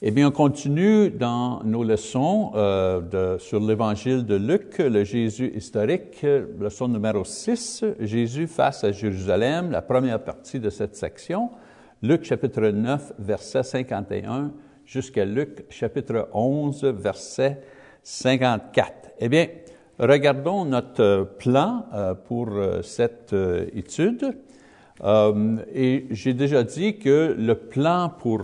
Eh bien, on continue dans nos leçons euh, sur l'évangile de Luc, le Jésus historique, leçon numéro 6, Jésus face à Jérusalem, la première partie de cette section, Luc chapitre 9, verset 51, jusqu'à Luc chapitre 11, verset 54. Eh bien, regardons notre plan euh, pour euh, cette étude. Euh, et j'ai déjà dit que le plan pour,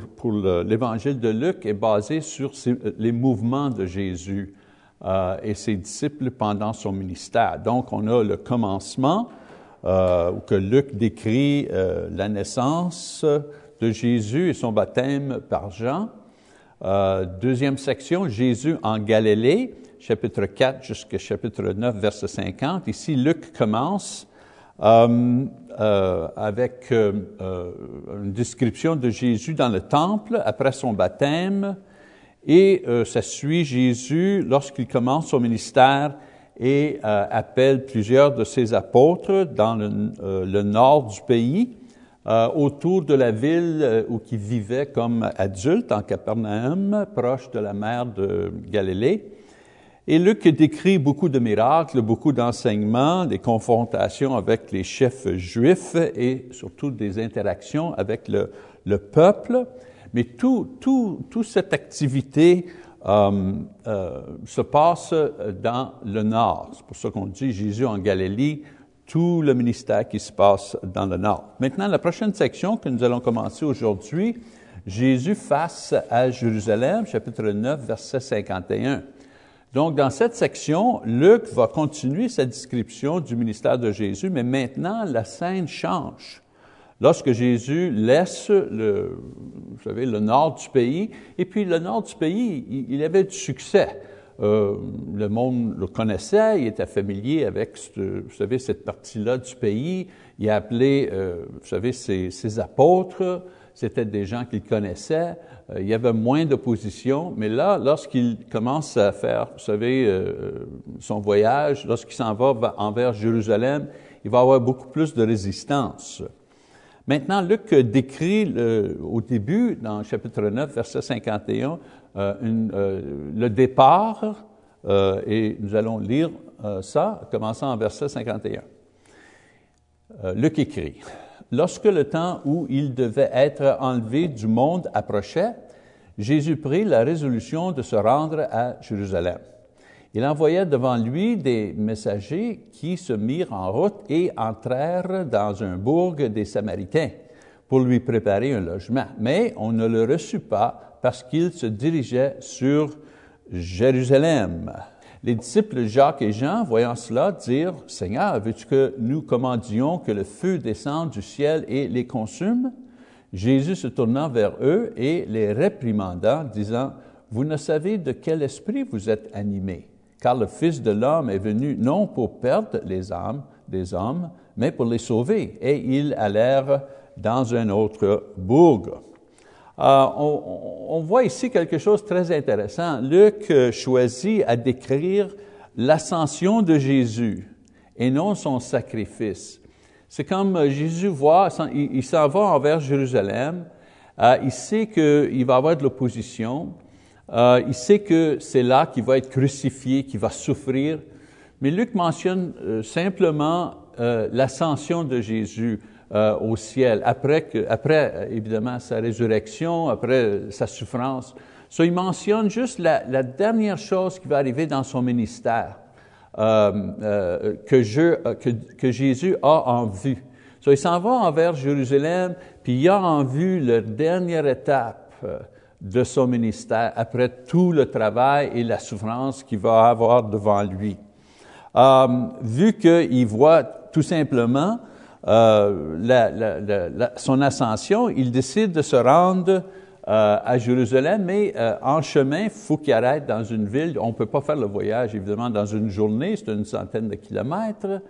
l'évangile de Luc est basé sur les mouvements de Jésus euh, et ses disciples pendant son ministère. Donc, on a le commencement, euh, où que Luc décrit la naissance de Jésus et son baptême par Jean. Deuxième section, Jésus en Galilée, chapitre 4 jusqu'à chapitre 9, verset 50. Ici, Luc commence euh, avec euh, euh, une description de Jésus dans le temple après son baptême et euh, ça suit Jésus lorsqu'il commence son ministère et euh, appelle plusieurs de ses apôtres dans le, le nord du pays, autour de la ville où il vivait comme adulte en Capernaum, proche de la mer de Galilée. Et Luc décrit beaucoup de miracles, beaucoup d'enseignements, des confrontations avec les chefs juifs et surtout des interactions avec le, le peuple. Mais tout, tout, toute cette activité euh, euh, se passe dans le nord. C'est pour ça qu'on dit Jésus en Galilée, tout le ministère qui se passe dans le nord. Maintenant, la prochaine section que nous allons commencer aujourd'hui, Jésus face à Jérusalem, chapitre 9, verset 51. Donc, dans cette section, Luc va continuer sa description du ministère de Jésus, mais maintenant, la scène change. Lorsque Jésus laisse le, vous savez, le nord du pays, et puis le nord du pays, il, avait du succès. Euh, le monde le connaissait, il était familier avec, vous savez, cette partie-là du pays. Il a appelé, euh, vous savez, ses apôtres, c'était des gens qu'il connaissait. Euh, il y avait moins d'opposition, mais là, lorsqu'il commence à faire, vous savez, euh, son voyage, lorsqu'il s'en va envers Jérusalem, il va avoir beaucoup plus de résistance. Maintenant, Luc décrit au début, dans chapitre 9, verset 51, euh, une, euh, le départ, euh, et nous allons lire euh, ça, commençant en verset 51. Luc écrit, Lorsque le temps où il devait être enlevé du monde approchait, Jésus prit la résolution de se rendre à Jérusalem. Il envoya devant lui des messagers qui se mirent en route et entrèrent dans un bourg des Samaritains pour lui préparer un logement. Mais on ne le reçut pas parce qu'il se dirigeait sur Jérusalem. Les disciples Jacques et Jean, voyant cela, dirent, Seigneur, veux-tu que nous commandions que le feu descende du ciel et les consume? Jésus se tournant vers eux et les réprimanda, disant, Vous ne savez de quel esprit vous êtes animés, car le Fils de l'homme est venu non pour perdre les âmes des hommes, mais pour les sauver. Et ils allèrent dans un autre bourg. Euh, on, voit ici quelque chose de très intéressant. Luc euh, choisit à décrire l'ascension de Jésus et non son sacrifice. C'est comme euh, Jésus voit, il, s'en va envers Jérusalem, il sait qu'il va avoir de l'opposition, il sait que c'est là qu'il va être crucifié, qu'il va souffrir, mais Luc mentionne simplement l'ascension de Jésus euh, au ciel, après, que, après évidemment sa résurrection, après sa souffrance. So, il mentionne juste la, dernière chose qui va arriver dans son ministère, euh, euh, que, Jésus a en vue. So, il s'en va envers Jérusalem, puis il a en vue la dernière étape de son ministère, après tout le travail et la souffrance qu'il va avoir devant lui. Euh, vu qu'il voit tout simplement euh, la, son ascension, il décide de se rendre euh, à Jérusalem, mais euh, en chemin, il faut qu'il arrête dans une ville. On ne peut pas faire le voyage, évidemment, dans une journée, c'est une centaine de kilomètres.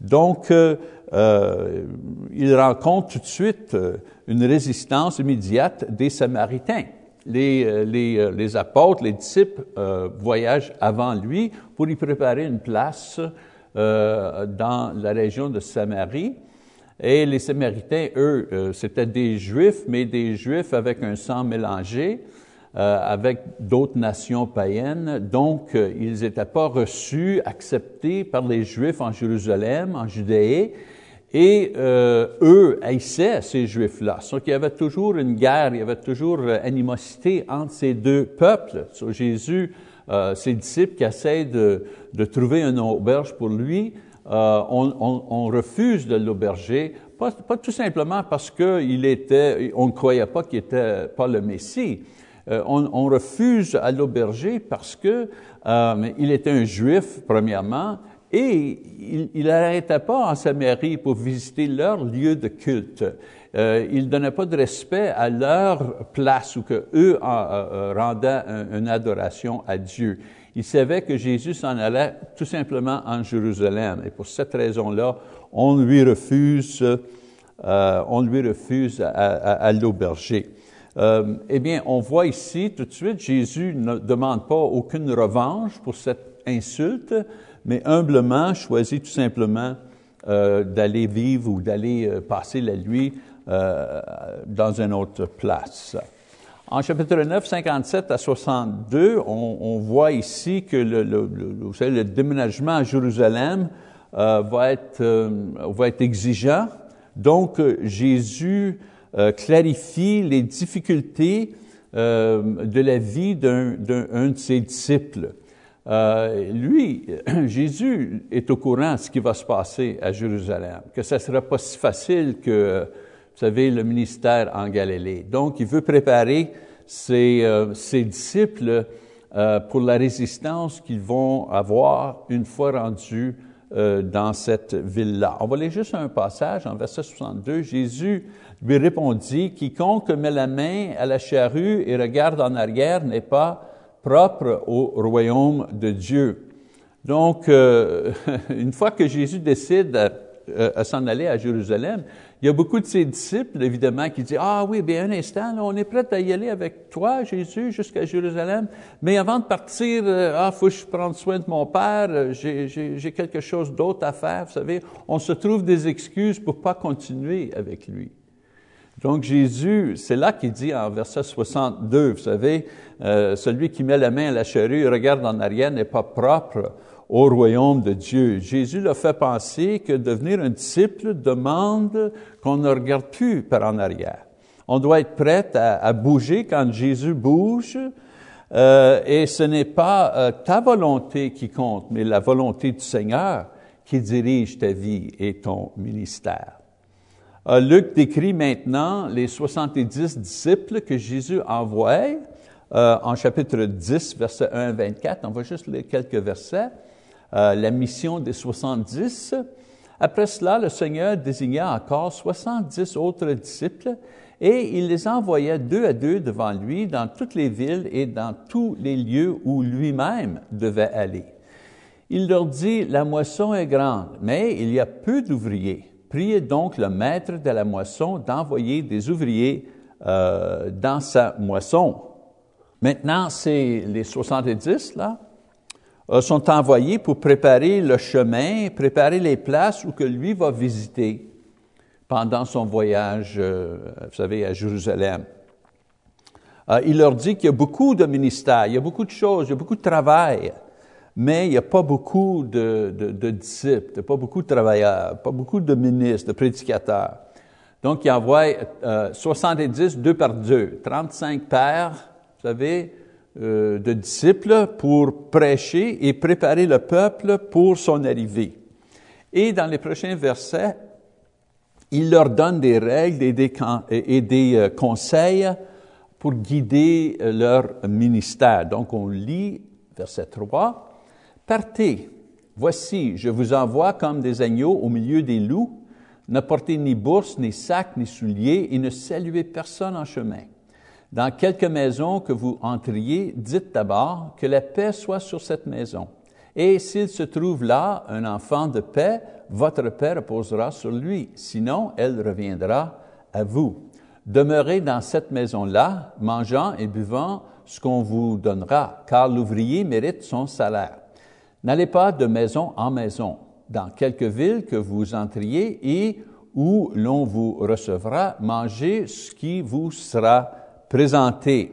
Donc, il rencontre tout de suite une résistance immédiate des Samaritains. Les, les apôtres, les disciples voyagent avant lui pour y préparer une place dans la région de Samarie. Et les Samaritains, eux, euh, c'était des Juifs, mais des Juifs avec un sang mélangé. euh, avec d'autres nations païennes. Donc, euh, ils n'étaient pas reçus, acceptés par les Juifs en Jérusalem, en Judée, et euh, eux haïssaient ces Juifs-là. Donc, il y avait toujours une guerre, il y avait toujours animosité entre ces deux peuples. Jésus, ses disciples qui essaient de, de trouver une auberge pour lui, euh, on, refuse de l'auberger, pas, tout simplement parce qu'il était, on ne croyait pas qu'il était pas le Messie. Euh, on, refuse à l'auberger parce que euh, il était un Juif premièrement et il n'arrêtait pas en Samarie pour visiter leur lieu de culte. Il ne donnait pas de respect à leur place où que eux en, rendaient un, une adoration à Dieu. Il savait que Jésus s'en allait tout simplement en Jérusalem. Et pour cette raison-là, on lui refuse, euh, on lui refuse à, l'auberger. Euh, eh bien, on voit ici tout de suite, Jésus ne demande pas aucune revanche pour cette insulte, mais humblement choisit tout simplement euh, d'aller vivre ou d'aller passer la nuit dans une autre place. En chapitre 9, 57 à 62, on, voit ici que le, déménagement à Jérusalem euh, va, être, euh, va être exigeant. Donc, Jésus euh, clarifie les difficultés de la vie d'un de ses disciples. Lui, Jésus est au courant de ce qui va se passer à Jérusalem, que ça ne sera pas si facile que vous savez, le ministère en Galilée. Donc, il veut préparer ses, euh, disciples euh, pour la résistance qu'ils vont avoir une fois rendus euh, dans cette ville-là. On va lire juste un passage en verset 62. Jésus lui répondit, Quiconque met la main à la charrue et regarde en arrière n'est pas propre au royaume de Dieu. Donc, une fois que Jésus décide à s'en aller à Jérusalem, il y a beaucoup de ses disciples, évidemment, qui disent, ah oui, bien un instant, on est prêt à y aller avec toi, Jésus, jusqu'à Jérusalem, mais avant de partir, euh, ah, faut que je prenne soin de mon Père, j'ai quelque chose d'autre à faire, vous savez, on se trouve des excuses pour pas continuer avec lui. Donc Jésus, c'est là qu'il dit en verset 62, vous savez, euh, celui qui met la main à la charrue regarde en arrière n'est pas propre au royaume de Dieu. Jésus l'a fait penser que devenir un disciple demande qu'on ne regarde plus par en arrière. On doit être prêt à, bouger quand Jésus bouge, euh, et ce n'est pas euh, ta volonté qui compte, mais la volonté du Seigneur qui dirige ta vie et ton ministère. Euh, Luc décrit maintenant les 70 disciples que Jésus envoie en chapitre 10, verset 1 à 24. On va juste lire quelques versets. Euh, la mission des 70. Après cela, le Seigneur désigna encore 70 autres disciples et il les envoya deux à deux devant lui dans toutes les villes et dans tous les lieux où lui-même devait aller. Il leur dit, la moisson est grande, mais il y a peu d'ouvriers. Priez donc le maître de la moisson d'envoyer des ouvriers euh, dans sa moisson. Maintenant, c'est les 70, là, sont envoyés pour préparer le chemin, préparer les places où que lui va visiter pendant son voyage, euh, vous savez, à Jérusalem. Euh, il leur dit qu'il y a beaucoup de ministères, il y a beaucoup de choses, il y a beaucoup de travail, mais il n'y a pas beaucoup de, disciples, pas beaucoup de travailleurs, pas beaucoup de ministres, de prédicateurs. Donc, il envoie euh, 70, deux par deux, 35 pères, vous savez, euh, de disciples pour prêcher et préparer le peuple pour son arrivée. Et dans les prochains versets, il leur donne des règles et des, et des euh, conseils pour guider euh, leur ministère. Donc on lit verset 3, Partez, voici, je vous envoie comme des agneaux au milieu des loups, ne portez ni bourse, ni sac, ni souliers, et ne saluez personne en chemin. Dans quelque maison que vous entriez, dites d'abord que la paix soit sur cette maison. Et s'il se trouve là un enfant de paix, votre paix reposera sur lui. Sinon, elle reviendra à vous. Demeurez dans cette maison-là, mangeant et buvant ce qu'on vous donnera, car l'ouvrier mérite son salaire. N'allez pas de maison en maison. Dans quelque ville que vous entriez et où l'on vous recevra, mangez ce qui vous sera présenté.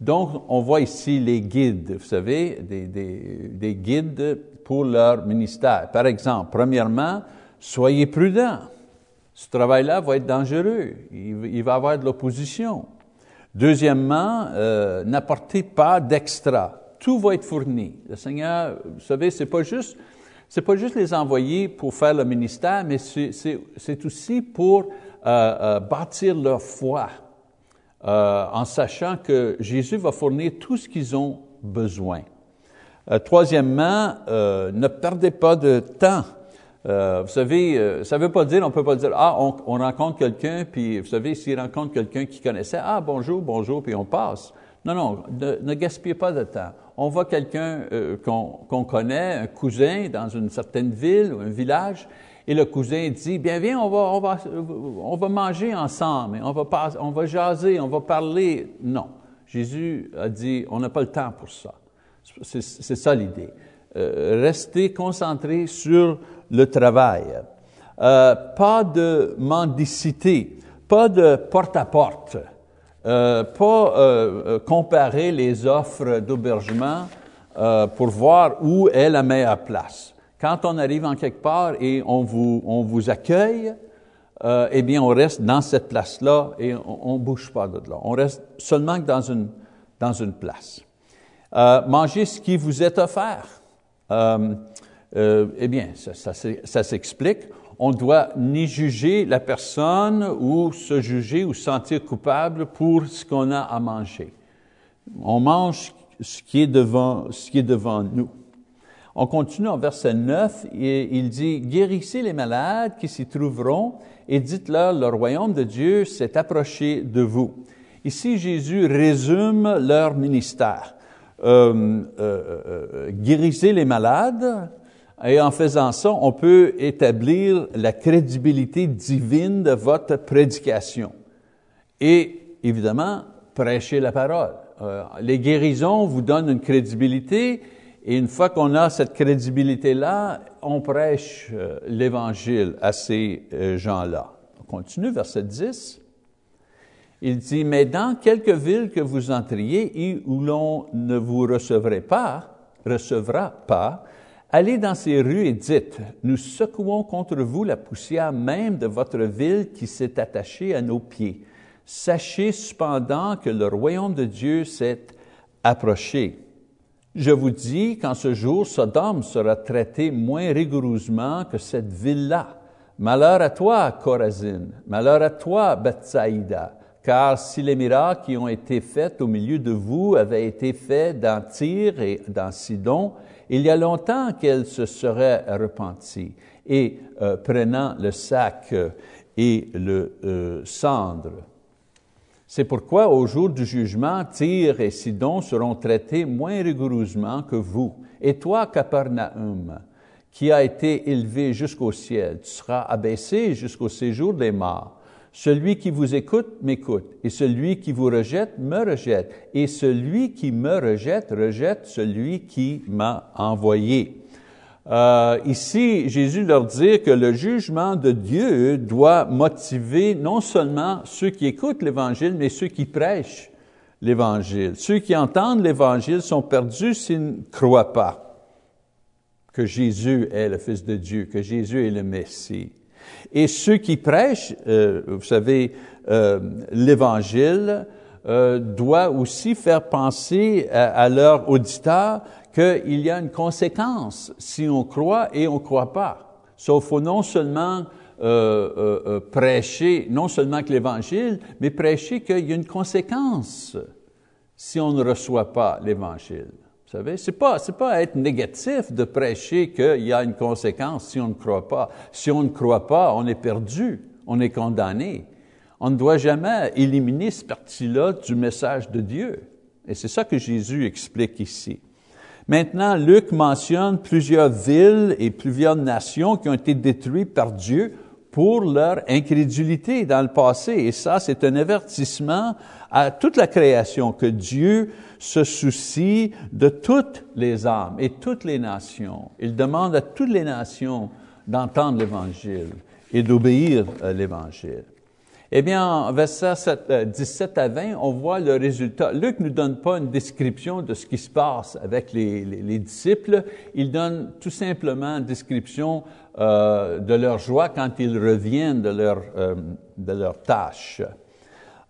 Donc, on voit ici les guides, vous savez, des, des guides pour leur ministère. Par exemple, premièrement, soyez prudents. Ce travail-là va être dangereux. Il, va y avoir de l'opposition. Deuxièmement, euh, n'apportez pas d'extra. Tout va être fourni. Le Seigneur, vous savez, c'est pas juste, c'est pas juste les envoyer pour faire le ministère, mais c'est aussi pour euh, euh, bâtir leur foi, en sachant que Jésus va fournir tout ce qu'ils ont besoin. troisièmement, ne perdez pas de temps euh, vous savez, euh, ça ne veut pas dire, on ne peut pas dire, ah, on, on rencontre quelqu'un, puis vous savez, s'il rencontre quelqu'un qui connaissait, ah, bonjour, bonjour, puis on passe. Non, non, ne, gaspillez pas de temps. On voit quelqu'un euh, qu'on connaît, un cousin dans une certaine ville ou un village, et le cousin dit, bien, viens, on va, manger ensemble, on va, jaser, on va parler. Non. Jésus a dit, on n'a pas le temps pour ça. C'est ça l'idée. Euh, restez concentrés sur le travail. Euh, pas de mendicité, pas de porte-à-porte, euh, pas euh, comparer les offres d'hébergement pour voir où est la meilleure place. Quand on arrive en quelque part et on vous, on vous accueille, eh bien, on reste dans cette place-là et on ne bouge pas de là. On reste seulement dans une, dans une place. mangez ce qui vous est offert. Euh, eh bien, ça, s'explique. On ne doit ni juger la personne ou se juger ou se sentir coupable pour ce qu'on a à manger. On mange ce qui est devant, ce qui est devant nous. On continue en verset 9, et il dit, Guérissez les malades qui s'y trouveront et dites-leur, le royaume de Dieu s'est approché de vous. Ici, Jésus résume leur ministère. Euh, euh, euh guérissez les malades, et en faisant ça, on peut établir la crédibilité divine de votre prédication. Et évidemment, prêcher la parole. Les guérisons vous donnent une crédibilité, et une fois qu'on a cette crédibilité-là, on prêche euh, l'Évangile à ces euh, gens-là. On continue, verset 10. Il dit, mais dans quelques villes que vous entriez et où l'on ne vous recevrait pas, recevra pas, Allez dans ces rues et dites, nous secouons contre vous la poussière même de votre ville qui s'est attachée à nos pieds. Sachez cependant que le royaume de Dieu s'est approché. Je vous dis qu'en ce jour, Sodome sera traité moins rigoureusement que cette ville-là. Malheur à toi, Corazine, malheur à toi, Bethsaïda, car si les miracles qui ont été faits au milieu de vous avaient été faits dans Tyr et dans Sidon, il y a longtemps qu'elle se serait repentie et euh, prenant le sac euh, et le euh, cendre. C'est pourquoi au jour du jugement, Tyr et Sidon seront traités moins rigoureusement que vous. Et toi, Capernaum, qui a été élevé jusqu'au ciel, tu seras abaissé jusqu'au séjour des morts. Celui qui vous écoute m'écoute, et celui qui vous rejette me rejette, et celui qui me rejette rejette celui qui m'a envoyé. Euh, ici, Jésus leur dit que le jugement de Dieu doit motiver non seulement ceux qui écoutent l'Évangile, mais ceux qui prêchent l'Évangile. Ceux qui entendent l'Évangile sont perdus s'ils ne croient pas que Jésus est le Fils de Dieu, que Jésus est le Messie. Et ceux qui prêchent, euh, vous savez, euh, l'Évangile, euh, doit aussi faire penser à, à leurs qu'il y a une conséquence si on croit et on ne croit pas. Sauf faut non seulement euh, prêcher, non seulement que l'Évangile, mais prêcher qu'il y a une conséquence si on ne reçoit pas l'Évangile. Vous savez, c'est pas, c'est pas être négatif de prêcher qu'il y a une conséquence si on ne croit pas. Si on ne croit pas, on est perdu, on est condamné. On ne doit jamais éliminer ce parti-là du message de Dieu. Et c'est ça que Jésus explique ici. Maintenant, Luc mentionne plusieurs villes et plusieurs nations qui ont été détruites par Dieu pour leur incrédulité dans le passé. Et ça, c'est un avertissement à toute la création que Dieu se soucie de toutes les âmes et toutes les nations. Il demande à toutes les nations d'entendre l'Évangile et d'obéir à l'Évangile. Eh bien, versets 17 à 20, on voit le résultat. Luc ne nous donne pas une description de ce qui se passe avec les, les, disciples, il donne tout simplement une description euh, de leur joie quand ils reviennent de leur, euh, de leur tâche.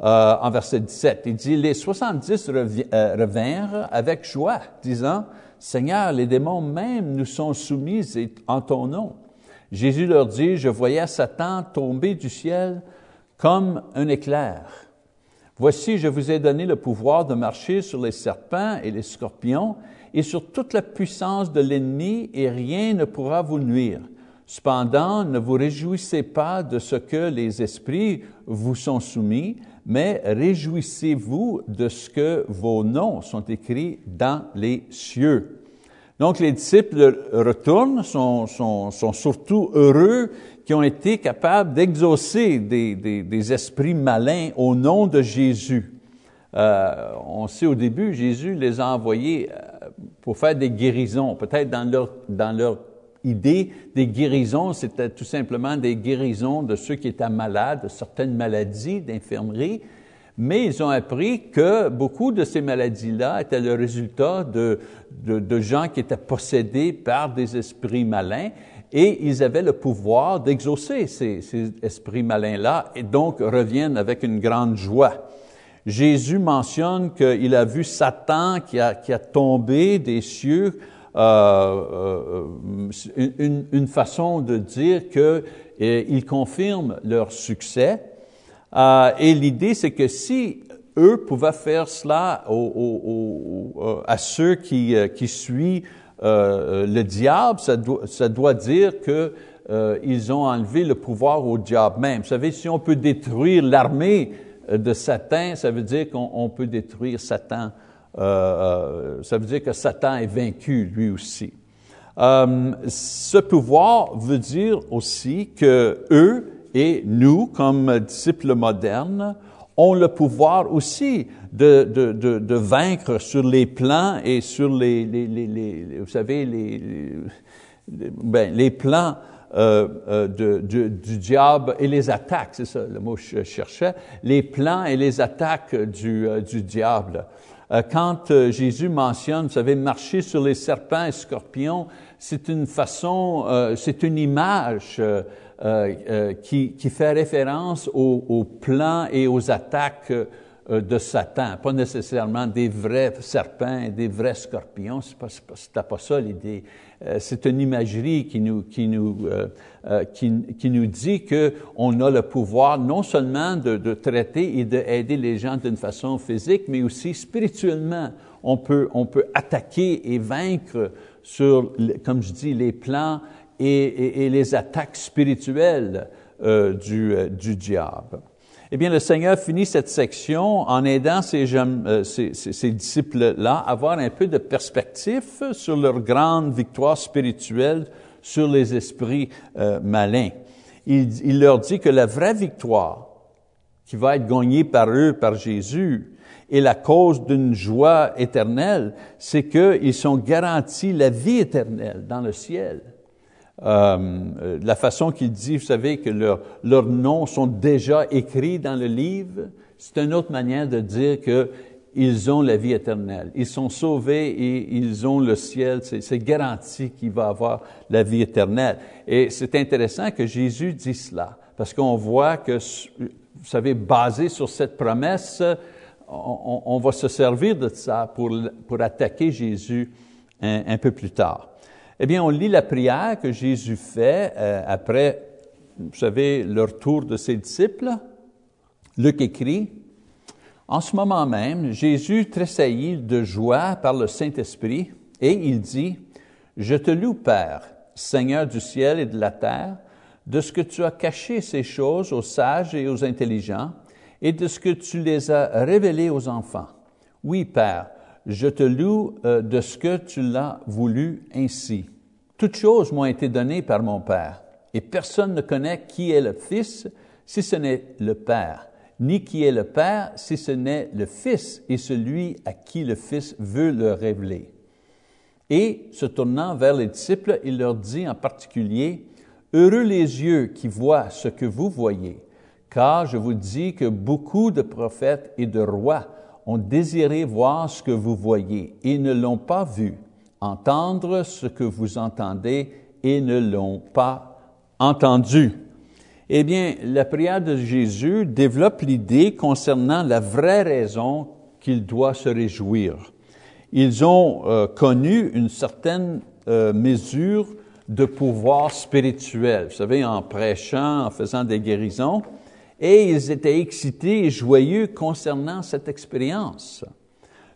Euh, en verset 17, il dit, les 70 euh, revinrent avec joie, disant, Seigneur, les démons même nous sont soumis en ton nom. Jésus leur dit, je voyais Satan tomber du ciel comme un éclair. Voici, je vous ai donné le pouvoir de marcher sur les serpents et les scorpions et sur toute la puissance de l'ennemi et rien ne pourra vous nuire. Cependant, ne vous réjouissez pas de ce que les esprits vous sont soumis, mais réjouissez-vous de ce que vos noms sont écrits dans les cieux. Donc les disciples retournent, sont, sont, sont surtout heureux qui ont été capables d'exaucer des, des, esprits malins au nom de Jésus. Euh, on sait au début, Jésus les a envoyés euh, pour faire des guérisons. Peut-être dans leur, dans leur idée, des guérisons, c'était tout simplement des guérisons de ceux qui étaient malades, de certaines maladies, d'infirmerie. Mais ils ont appris que beaucoup de ces maladies-là étaient le résultat de, de, gens qui étaient possédés par des esprits malins et ils avaient le pouvoir d'exaucer ces, ces, esprits malins-là et donc reviennent avec une grande joie. Jésus mentionne qu'il a vu Satan qui a, qui a tombé des cieux, euh, euh, une, une, façon de dire qu'il confirme leur succès. Euh, et l'idée, c'est que si eux pouvaient faire cela aux, aux, aux, à ceux qui, euh, qui suivent euh, le diable, ça doit, ça doit dire que euh, ils ont enlevé le pouvoir au diable même. Vous savez, si on peut détruire l'armée euh, de Satan, ça veut dire qu'on peut détruire Satan. Euh, ça veut dire que Satan est vaincu lui aussi. Euh, ce pouvoir veut dire aussi que eux et nous, comme disciples modernes, ont le pouvoir aussi de, de, de, vaincre sur les plans et sur les, les, les, vous savez, les, ben, les plans euh, euh, de, du, diable et les attaques, c'est ça le mot que je cherchais, les plans et les attaques du, euh, du diable. Quand Jésus mentionne, vous savez, marcher sur les serpents et scorpions, c'est une façon, c'est une image qui, qui, fait référence aux, aux, plans et aux attaques euh, de Satan, pas nécessairement des vrais serpents des vrais scorpions, c'est pas, pas, pas ça l'idée. Euh, c'est une imagerie qui nous, qui nous, euh, qui, nous dit qu'on a le pouvoir non seulement de, de traiter et d'aider les gens d'une façon physique, mais aussi spirituellement. On peut, on peut attaquer et vaincre sur, comme je dis, les plans et, et, et les attaques spirituelles du, du diable. Eh bien, le Seigneur finit cette section en aidant ces, euh, ces, disciples-là à avoir un peu de perspective sur leur grande victoire spirituelle sur les esprits euh, malins. Il, il, leur dit que la vraie victoire qui va être gagnée par eux, par Jésus, est la cause d'une joie éternelle, c'est qu'ils sont garantis la vie éternelle dans le ciel. Euh, la façon qu'il dit, vous savez, que leur, leurs noms sont déjà écrits dans le livre, c'est une autre manière de dire que ils ont la vie éternelle. Ils sont sauvés et ils ont le ciel. C'est garanti qu'il va avoir la vie éternelle. Et c'est intéressant que Jésus dit cela, parce qu'on voit que, vous savez, basé sur cette promesse, on, va se servir de ça pour, pour attaquer Jésus un peu plus tard. Eh bien, on lit la prière que Jésus fait euh, après, vous savez, le retour de ses disciples. Luc écrit, En ce moment même, Jésus tressaillit de joie par le Saint-Esprit et il dit, Je te loue, Père, Seigneur du ciel et de la terre, de ce que tu as caché ces choses aux sages et aux intelligents et de ce que tu les as révélées aux enfants. Oui, Père, je te loue euh, de ce que tu l'as voulu ainsi. Toutes choses m'ont été données par mon Père, et personne ne connaît qui est le Fils si ce n'est le Père, ni qui est le Père si ce n'est le Fils et celui à qui le Fils veut le révéler. Et, se tournant vers les disciples, il leur dit en particulier, Heureux les yeux qui voient ce que vous voyez, car je vous dis que beaucoup de prophètes et de rois ont désiré voir ce que vous voyez et ne l'ont pas vu, entendre ce que vous entendez et ne l'ont pas entendu. Eh bien, la prière de Jésus développe l'idée concernant la vraie raison qu'il doit se réjouir. Ils ont euh, connu une certaine euh, mesure de pouvoir spirituel, vous savez, en prêchant, en faisant des guérisons, et ils étaient excités et joyeux concernant cette expérience.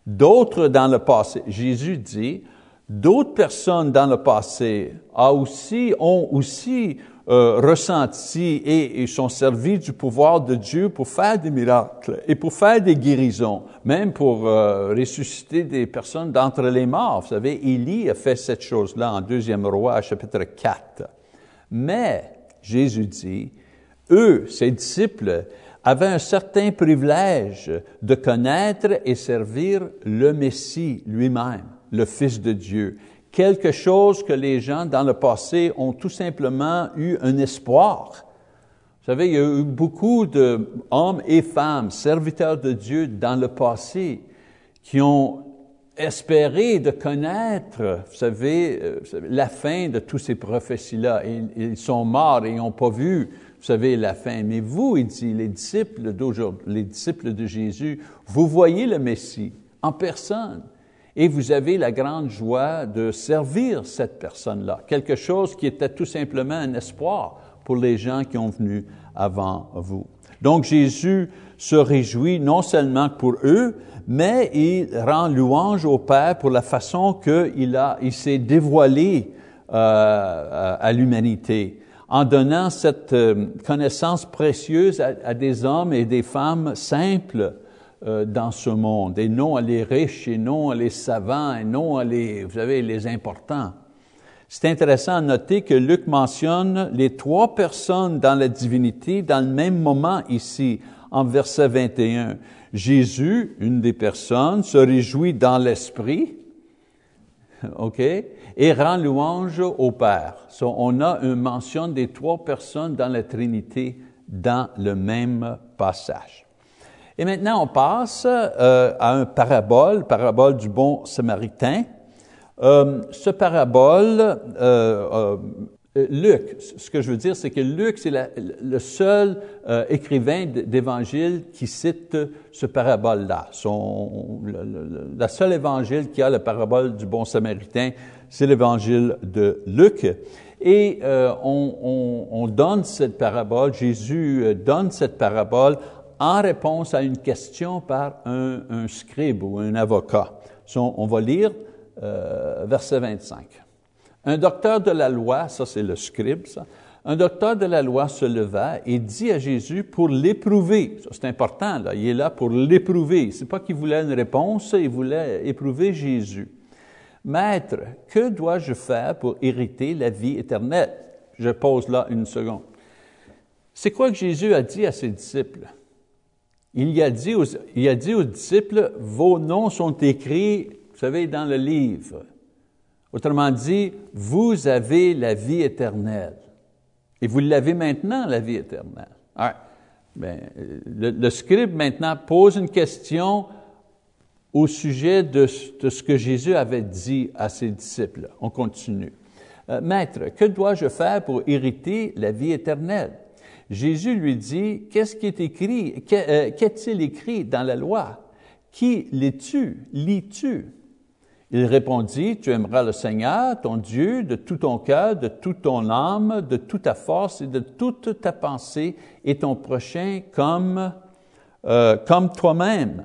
D'autres dans le passé, Jésus dit, d'autres personnes dans le passé ont aussi, ont aussi euh, ressenti et, et, sont servis du pouvoir de Dieu pour faire des miracles et pour faire des guérisons, même pour euh, ressusciter des personnes d'entre les morts. Vous savez, Élie a fait cette chose-là en deuxième roi, chapitre 4. Mais, Jésus dit, eux, ses disciples, avaient un certain privilège de connaître et servir le Messie lui-même, le Fils de Dieu quelque chose que les gens dans le passé ont tout simplement eu un espoir. Vous savez, il y a eu beaucoup d'hommes et femmes, serviteurs de Dieu dans le passé, qui ont espéré de connaître, vous savez, euh, la fin de tous ces prophéties-là. Ils sont morts et ils n'ont pas vu, vous savez, la fin. Mais vous, il dit, les disciples d'aujourd'hui, les disciples de Jésus, vous voyez le Messie en personne et vous avez la grande joie de servir cette personne-là, quelque chose qui était tout simplement un espoir pour les gens qui ont venu avant vous. Donc Jésus se réjouit non seulement pour eux, mais il rend louange au Père pour la façon qu'il il s'est dévoilé euh, à l'humanité en donnant cette euh, connaissance précieuse à, des hommes et des femmes simples euh, dans ce monde, et non à les riches, et non à les savants, et non à les, vous savez, les importants. C'est intéressant à noter que Luc mentionne les trois personnes dans la divinité dans le même moment ici, en verset 21. Jésus, une des personnes, se réjouit dans l'esprit, OK, et rend louange au Père. on a une mention des trois personnes dans la Trinité dans le même passage. Et maintenant, on passe euh, à un parabole, parabole du bon samaritain. Euh, ce parabole, euh, euh, Luc, ce que je veux dire, c'est que Luc, c'est le seul écrivain d'évangile qui cite ce parabole-là. La seule évangile qui a le parabole du bon samaritain, c'est l'évangile de Luc. Et euh, on, on, on, donne cette parabole, Jésus donne cette parabole en réponse à une question par un, un scribe ou un avocat. on va lire euh, verset 25. Un docteur de la loi, ça c'est le scribe, ça, un docteur de la loi se leva et dit à Jésus pour l'éprouver. C'est important, là. il est là pour l'éprouver. C'est pas qu'il voulait une réponse, il voulait éprouver Jésus. Maître, que dois-je faire pour hériter la vie éternelle? Je pose là une seconde. C'est quoi que Jésus a dit à ses disciples? il a, dit aux, il a dit aux disciples, vos noms sont écrits, vous savez, dans le livre. Autrement dit, vous avez la vie éternelle. Et vous l'avez maintenant, la vie éternelle. Bien, le, le, scribe maintenant pose une question au sujet de, ce que Jésus avait dit à ses disciples. On continue. Euh, Maître, que dois-je faire pour hériter la vie éternelle? Jésus lui dit, qu'est-ce qui est écrit, euh, qu'est-il écrit dans la loi? Qui lis-tu? Lis-tu? Il répondit, tu aimeras le Seigneur, ton Dieu, de tout ton cœur, de toute ton âme, de toute ta force et de toute ta pensée, et ton prochain comme, euh, comme toi-même.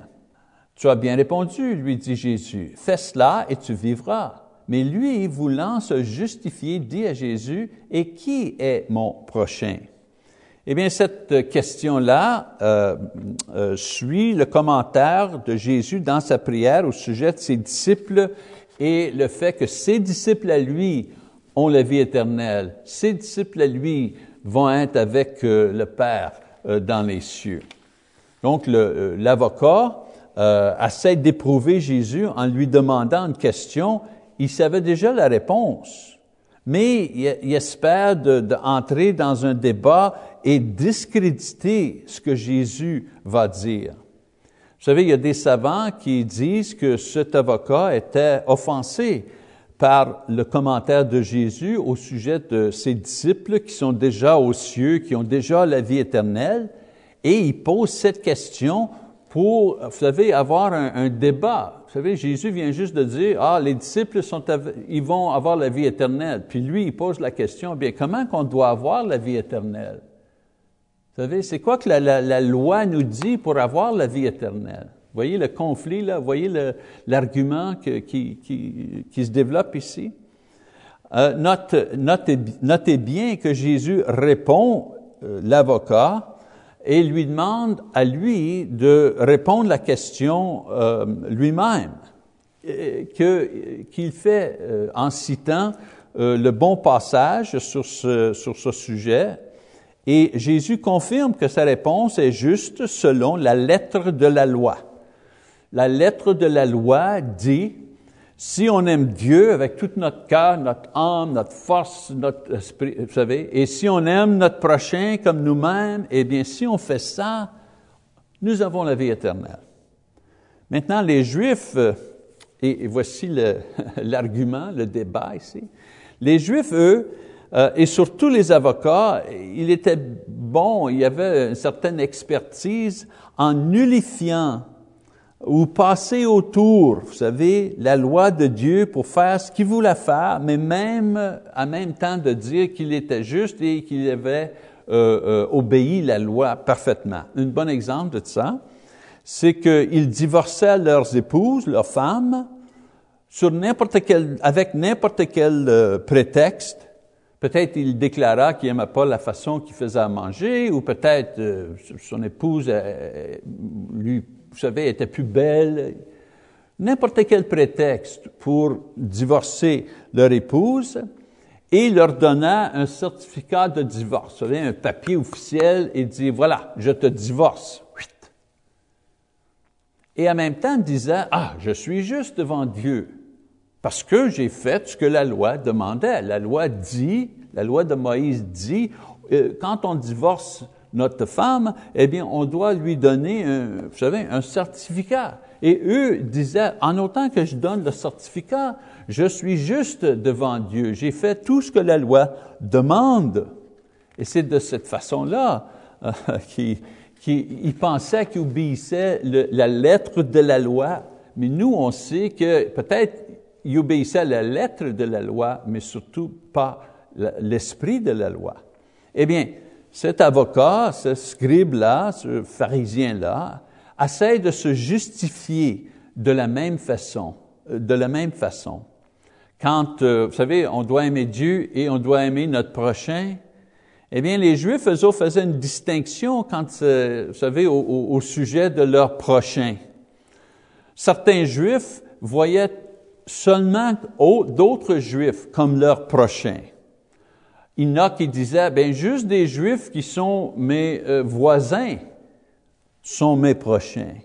Tu as bien répondu, lui dit Jésus, fais cela et tu vivras. Mais lui, voulant se justifier, dit à Jésus, et qui est mon prochain? Eh bien, cette question-là euh, euh, suit le commentaire de Jésus dans sa prière au sujet de ses disciples et le fait que ses disciples à lui ont la vie éternelle. Ses disciples à lui vont être avec euh, le Père euh, dans les cieux. Donc, l'avocat essaie d'éprouver Jésus en lui demandant une question. Il savait déjà la réponse mais il, espère d'entrer dans un débat et discréditer ce que Jésus va dire. Vous savez, il y a des savants qui disent que cet avocat était offensé par le commentaire de Jésus au sujet de ses disciples qui sont déjà aux cieux, qui ont déjà la vie éternelle, et il pose cette question pour, vous savez, avoir un, débat. Vous savez, Jésus vient juste de dire, ah, les disciples sont, ils vont avoir la vie éternelle. Puis lui, il pose la question, bien, comment qu'on doit avoir la vie éternelle? Vous savez, c'est quoi que la loi nous dit pour avoir la vie éternelle? voyez le conflit là, voyez l'argument qui, qui, se développe ici? Euh, notez, bien que Jésus répond, euh, l'avocat, et lui demande à lui de répondre la question euh, lui-même, qu'il fait en citant le bon passage sur ce, sur ce sujet. Et Jésus confirme que sa réponse est juste selon la lettre de la loi la lettre de la loi dit, si on aime Dieu avec tout notre cœur, notre âme, notre force, notre esprit, vous savez, et si on aime notre prochain comme nous-mêmes, eh bien, si on fait ça, nous avons la vie éternelle. Maintenant, les Juifs, euh, et, voici l'argument, le, débat ici, les Juifs, eux, euh, et surtout les avocats, il était bon, il y avait une certaine expertise en nullifiant ou passer autour, vous savez, la loi de Dieu pour faire ce qu'il voulait faire, mais même en même temps de dire qu'il était juste et qu'il avait euh, euh, obéi la loi parfaitement. Un bon exemple de ça, c'est qu'ils divorçaient leurs épouses, leurs femmes, sur n'importe quel, avec n'importe quel euh, prétexte. Peut-être il déclara qu'il n'aimait pas la façon qu'il faisait à manger, ou peut-être euh, son épouse lui vous savez, était plus belle. N'importe quel prétexte pour divorcer leur épouse et leur donna un certificat de divorce. Vous un papier officiel et dit, voilà, je te divorce. Et en même temps disait, ah, je suis juste devant Dieu parce que j'ai fait ce que la loi demandait. La loi dit, la loi de Moïse dit, euh, quand on divorce notre femme, eh bien, on doit lui donner, un, vous savez, un certificat. Et eux disaient, en autant que je donne le certificat, je suis juste devant Dieu. J'ai fait tout ce que la loi demande. Et c'est de cette façon-là euh, qu'ils pensaient qu'ils obéissaient la lettre de la loi. Mais nous, on sait que peut-être ils obéissaient à la lettre de la loi, mais surtout pas l'esprit de la loi. Eh bien, cet avocat, ce scribe-là, ce pharisien-là, essaie de se justifier de la même façon, euh, de la même façon. Quand, euh, vous savez, on doit aimer Dieu et on doit aimer notre prochain, eh bien, les Juifs, eux faisaient une distinction quand, euh, vous savez, au, sujet de leur prochain. Certains Juifs voyaient seulement d'autres Juifs comme leurs prochains il y en ben juste des Juifs qui sont mes euh, voisins sont mes prochains.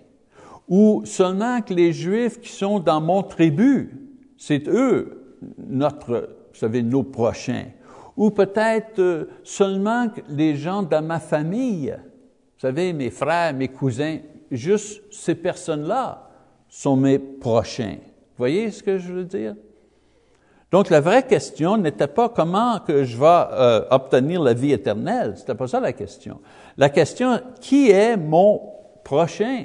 Ou seulement que les Juifs qui sont dans mon tribu, c'est eux, notre, vous savez, nos prochains. Ou peut-être euh, seulement que les gens dans ma famille, vous savez, mes frères, mes cousins, juste ces personnes-là sont mes prochains. Vous voyez ce que je veux dire? Donc, la vraie question n'était pas comment que je vais euh, obtenir la vie éternelle. C'était pas ça la question. La question, qui est mon prochain?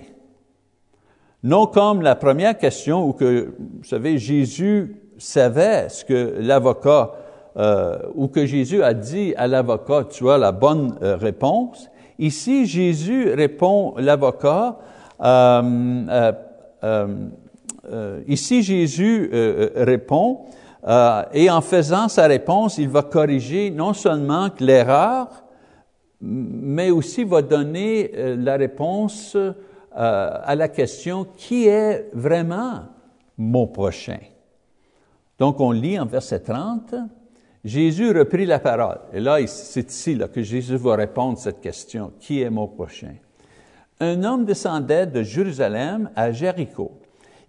Non comme la première question où que, vous savez, Jésus savait ce que l'avocat, euh, ou que Jésus a dit à l'avocat, tu as la bonne euh, réponse. Ici, Jésus répond, l'avocat, ici Jésus répond, euh, et en faisant sa réponse, il va corriger non seulement l'erreur, mais aussi va donner euh, la réponse euh, à la question qui est vraiment mon prochain? Donc on lit en verset 30, Jésus reprit la parole. Et là, c'est ici là, que Jésus va répondre à cette question, qui est mon prochain? Un homme descendait de Jérusalem à Jéricho.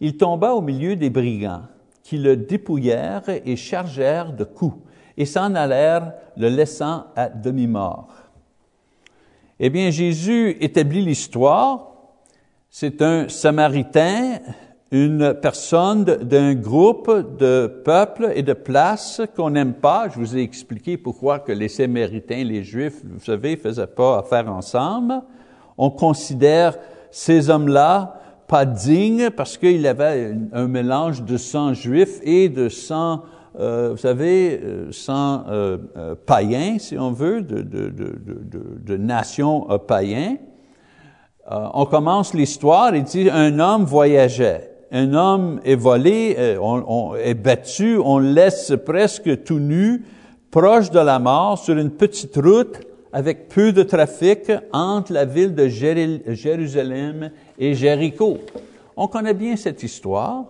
Il tomba au milieu des brigands qui le dépouillèrent et chargèrent de coups et s'en allèrent, le laissant à demi-mort. Eh bien, Jésus établit l'histoire. C'est un Samaritain, une personne d'un groupe de peuples et de places qu'on n'aime pas. Je vous ai expliqué pourquoi que les Samaritains, les Juifs, vous savez, faisaient pas affaire ensemble. On considère ces hommes-là pas dignes parce qu'il avait un mélange de sang juif et de sang euh, vous savez, euh, sans euh, païens, si on veut, de, de, de, de nations païens. on commence l'histoire, il dit, un homme voyageait. Un homme est volé, on, est battu, on laisse presque tout nu, proche de la mort, sur une petite route avec peu de trafic entre la ville de Jérusalem et Jéricho. On connaît bien cette histoire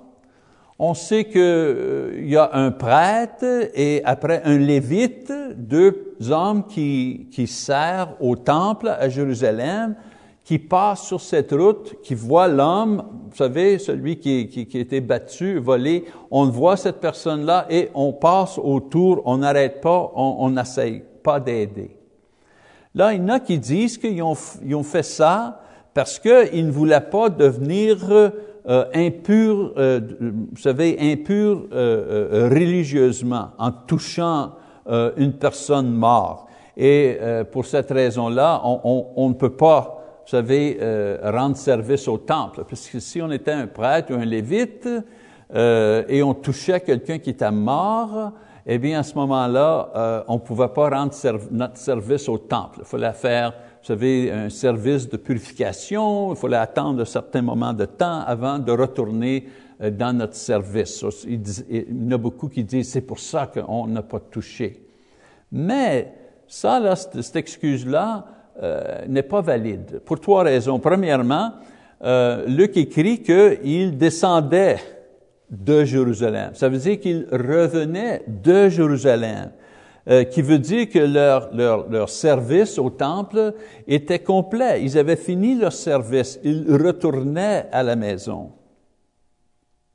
on sait qu'il euh, y a un prêtre et après un lévite, deux hommes qui, servent au temple à Jérusalem, qui passent sur cette route, qui voient l'homme, vous savez, celui qui, qui, qui était battu, volé, on voit cette personne-là et on passe autour, on n'arrête pas, on n'essaye pas d'aider. Là, il y en a qui disent qu'ils ont, fait ça parce qu'ils ne voulaient pas devenir euh, impur, euh, vous savez, impur euh, religieusement, en touchant une personne morte. Et pour cette raison-là, on, on, on, ne peut pas, vous savez, rendre service au temple. Parce que si on était un prêtre ou un lévite et on touchait quelqu'un qui était mort, eh bien, à ce moment-là, on ne pouvait pas rendre notre service au temple. Il fallait faire vous savez, un service de purification, il fallait attendre un certain moment de temps avant de retourner euh, dans notre service. Il y en a beaucoup qui disent, c'est pour ça qu'on n'a pas touché. Mais ça, là, cette, excuse-là euh, n'est pas valide pour trois raisons. Premièrement, euh, Luc écrit qu'il descendait de Jérusalem. Ça veut dire qu'il revenait de Jérusalem. Euh, qui veut dire que leur, leur, leur, service au temple était complet. Ils avaient fini leur service. Ils retournaient à la maison.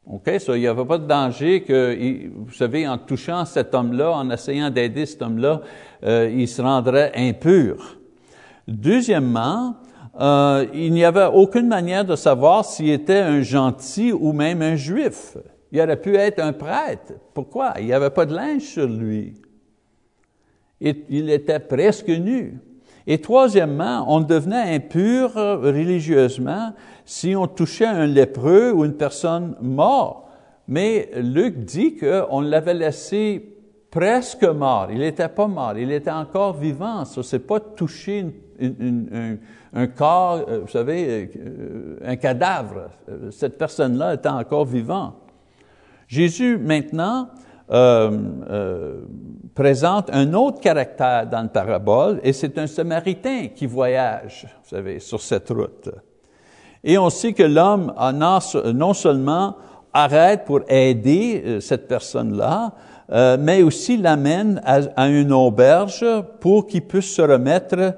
OK? So, il n'y avait pas de danger que, vous savez, en touchant cet homme-là, en essayant d'aider cet homme-là, euh, il se rendrait impur. Deuxièmement, euh, il n'y avait aucune manière de savoir s'il était un gentil ou même un juif. Il aurait pu être un prêtre. Pourquoi? Il n'y avait pas de linge sur lui il était presque nu. Et troisièmement, on devenait impur religieusement si on touchait un lépreux ou une personne morte. Mais Luc dit qu'on l'avait laissé presque mort. Il n'était pas mort, il était encore vivant. Ce n'est pas toucher un, corps, euh, vous savez, euh, un cadavre. Cette personne-là était encore vivante. Jésus, maintenant, euh, présente un autre caractère dans le parabole, et c'est un Samaritain qui voyage, vous savez, sur cette route. Et on sait que l'homme non seulement arrête pour aider cette personne-là, euh, mais aussi l'amène à, une auberge pour qu'il puisse se remettre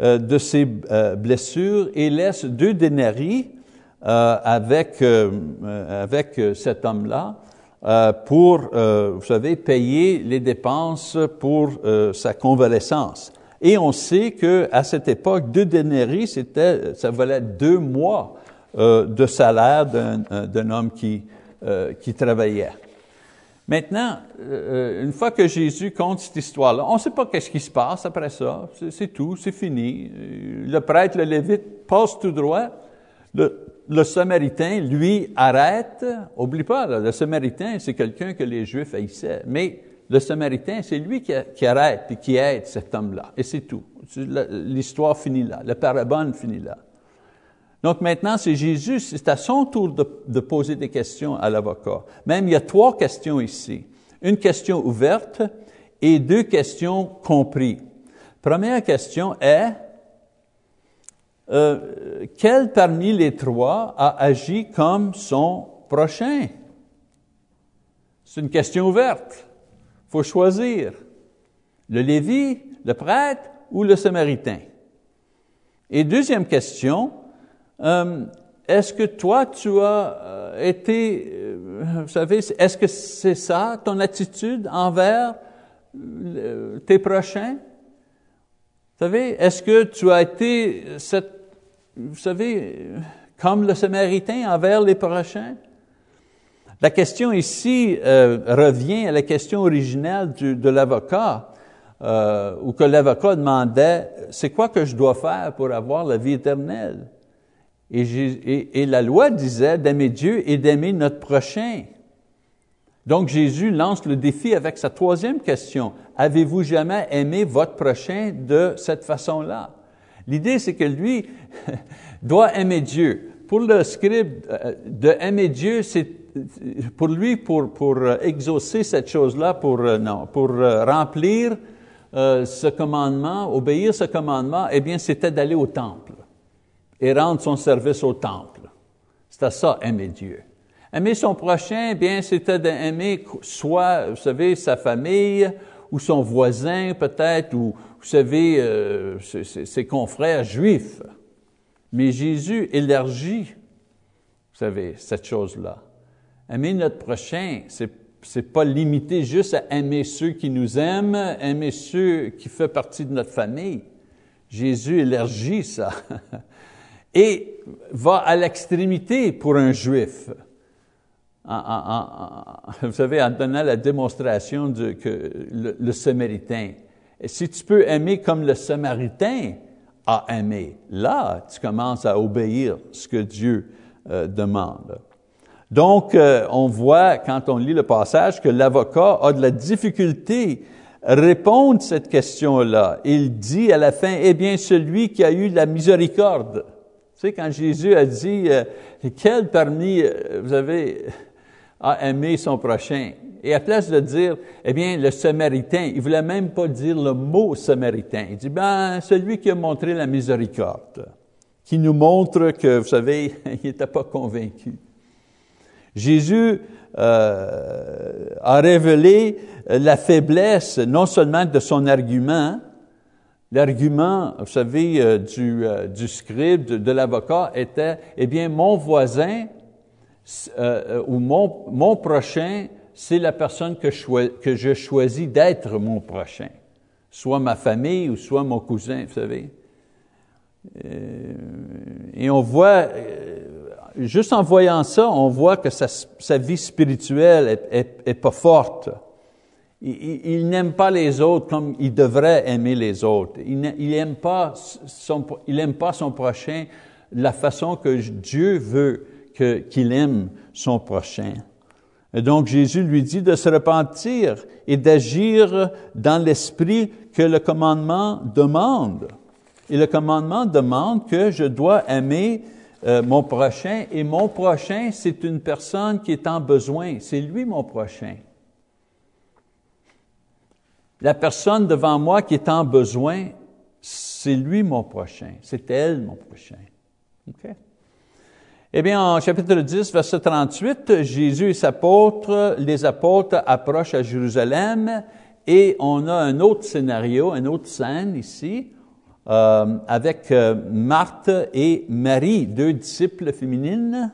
euh, de ses blessures et laisse deux dénarii avec, avec cet homme-là euh, pour, euh, vous savez, payer les dépenses pour euh, sa convalescence. Et on sait que à cette époque, deux dénaries, c'était, ça valait deux mois de salaire d'un homme qui, qui travaillait. Maintenant, une fois que Jésus compte cette histoire-là, on ne sait pas qu'est-ce qui se passe après ça. C'est tout, c'est fini. Le prêtre, le lévite, passe tout droit. Le, Samaritain, lui, arrête. Oublie pas, le Samaritain, c'est quelqu'un que les Juifs haïssaient. Mais le Samaritain, c'est lui qui, arrête et qui aide cet homme-là. Et c'est tout. L'histoire finit là. Le parabole finit là. Donc maintenant, c'est Jésus, c'est à son tour de, poser des questions à l'avocat. Même il y a trois questions ici. Une question ouverte et deux questions comprises. Première question est, euh, quel parmi les trois a agi comme son prochain? C'est une question ouverte. Il faut choisir. Le Lévi, le prêtre ou le Samaritain? Et deuxième question, euh, est-ce que toi, tu as euh, été, vous savez, est-ce que c'est ça ton attitude envers tes prochains? Vous savez, est-ce que tu as été, cette, vous savez, comme le Samaritain envers les prochains? La question ici euh, revient à la question originelle de l'avocat, euh, où que l'avocat demandait, c'est quoi que je dois faire pour avoir la vie éternelle? Et, la loi disait d'aimer Dieu et d'aimer notre prochain. Donc Jésus lance le défi avec sa troisième question. Avez-vous jamais aimé votre prochain de cette façon-là? L'idée, c'est que lui doit aimer Dieu. Pour le scribe, euh, de aimer Dieu, c'est pour lui, pour, pour exaucer cette chose-là, pour, euh, non, pour euh, remplir ce commandement, obéir ce commandement, eh bien, c'était d'aller au temple et rendre son service au temple. C'était ça, aimer Dieu. Aimer son prochain, eh bien, c'était d'aimer soit, vous savez, sa famille ou son voisin peut-être, ou, vous savez, euh, ses, confrères juifs. Mais Jésus élargit, vous savez, cette chose-là. Aimer notre prochain, c'est c'est pas limité juste à aimer ceux qui nous aiment, aimer ceux qui font partie de notre famille. Jésus élargit ça et va à l'extrémité pour un juif vous savez, en donnant la démonstration que le, Samaritain. Si tu peux aimer comme le Samaritain a aimé, là, tu commences à obéir ce que Dieu euh, demande. Donc, euh, on voit, quand on lit le passage, que l'avocat a de la difficulté à répondre à cette question-là. Il dit à la fin, eh bien, celui qui a eu la miséricorde. Sais, quand Jésus a dit, euh, quel parmi, vous avez, a aimé son prochain? Et à place de dire, eh bien, le Samaritain, il voulait même pas dire le mot Samaritain. Il dit, ben, celui qui a montré la miséricorde, qui nous montre que, vous savez, il n'était pas convaincu. Jésus euh, a révélé la faiblesse non seulement de son argument, l'argument, vous savez, euh, du, euh, du scribe, de, l'avocat était, eh bien, mon voisin euh, ou mon, mon prochain, c'est la personne que, je choisis d'être mon prochain, soit ma famille ou soit mon cousin, vous savez. Et on voit, juste en voyant ça, on voit que sa, sa vie spirituelle est, est, pas forte. Il, n'aime pas les autres comme il devrait aimer les autres. Il n'aime pas son, il aime pas son prochain la façon que Dieu veut qu'il aime son prochain. Et donc Jésus lui dit de se repentir et d'agir dans l'esprit que le commandement demande. Et le commandement demande que je dois aimer euh, mon prochain, et mon prochain, c'est une personne qui est en besoin. C'est lui mon prochain. La personne devant moi qui est en besoin, c'est lui mon prochain. C'est elle mon prochain. Okay? Eh bien, en chapitre 10, verset 38, Jésus et ses apôtres, les apôtres approchent à Jérusalem et on a un autre scénario, une autre scène ici, euh, avec euh, Marthe et Marie, deux disciples féminines.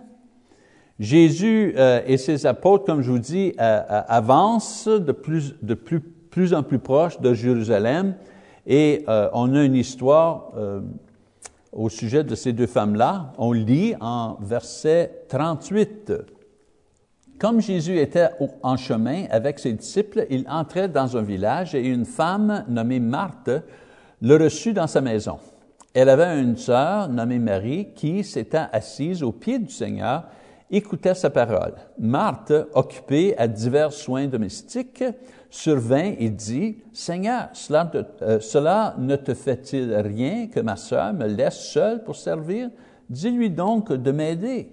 Jésus euh, et ses apôtres, comme je vous dis, avancent de plus, de plus, plus en plus proche de Jérusalem et on a une histoire au sujet de ces deux femmes-là, on lit en verset 38. Comme Jésus était en chemin avec ses disciples, il entrait dans un village et une femme nommée Marthe le reçut dans sa maison. Elle avait une sœur nommée Marie qui, s'étant assise au pied du Seigneur, écoutait sa parole. Marthe, occupée à divers soins domestiques, survint et dit, Seigneur, cela, euh, cela ne te fait-il rien que ma sœur me laisse seule pour servir? Dis-lui donc de m'aider.